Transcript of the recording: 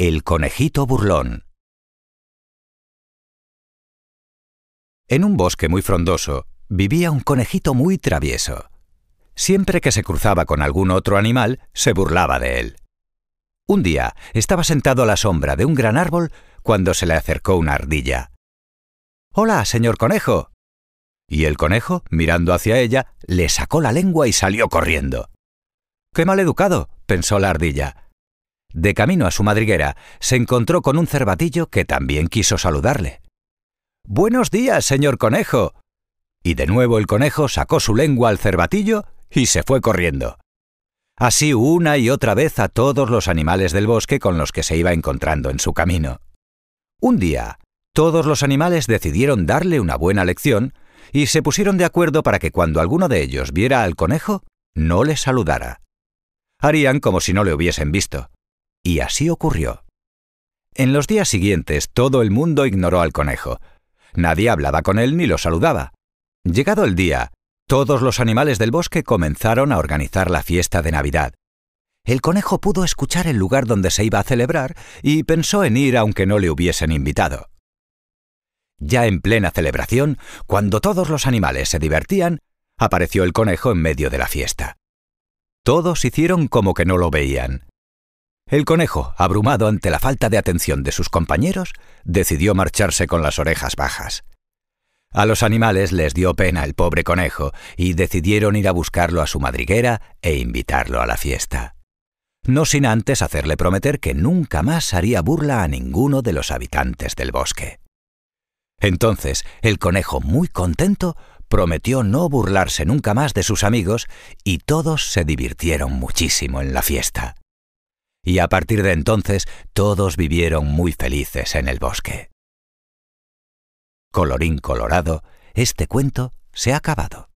El conejito burlón. En un bosque muy frondoso vivía un conejito muy travieso. Siempre que se cruzaba con algún otro animal, se burlaba de él. Un día estaba sentado a la sombra de un gran árbol cuando se le acercó una ardilla. Hola, señor conejo. Y el conejo, mirando hacia ella, le sacó la lengua y salió corriendo. Qué mal educado, pensó la ardilla. De camino a su madriguera, se encontró con un cervatillo que también quiso saludarle. Buenos días, señor conejo. Y de nuevo el conejo sacó su lengua al cervatillo y se fue corriendo. Así una y otra vez a todos los animales del bosque con los que se iba encontrando en su camino. Un día, todos los animales decidieron darle una buena lección y se pusieron de acuerdo para que cuando alguno de ellos viera al conejo, no le saludara. Harían como si no le hubiesen visto. Y así ocurrió. En los días siguientes todo el mundo ignoró al conejo. Nadie hablaba con él ni lo saludaba. Llegado el día, todos los animales del bosque comenzaron a organizar la fiesta de Navidad. El conejo pudo escuchar el lugar donde se iba a celebrar y pensó en ir aunque no le hubiesen invitado. Ya en plena celebración, cuando todos los animales se divertían, apareció el conejo en medio de la fiesta. Todos hicieron como que no lo veían. El conejo, abrumado ante la falta de atención de sus compañeros, decidió marcharse con las orejas bajas. A los animales les dio pena el pobre conejo y decidieron ir a buscarlo a su madriguera e invitarlo a la fiesta. No sin antes hacerle prometer que nunca más haría burla a ninguno de los habitantes del bosque. Entonces el conejo, muy contento, prometió no burlarse nunca más de sus amigos y todos se divirtieron muchísimo en la fiesta y a partir de entonces todos vivieron muy felices en el bosque. Colorín colorado, este cuento se ha acabado.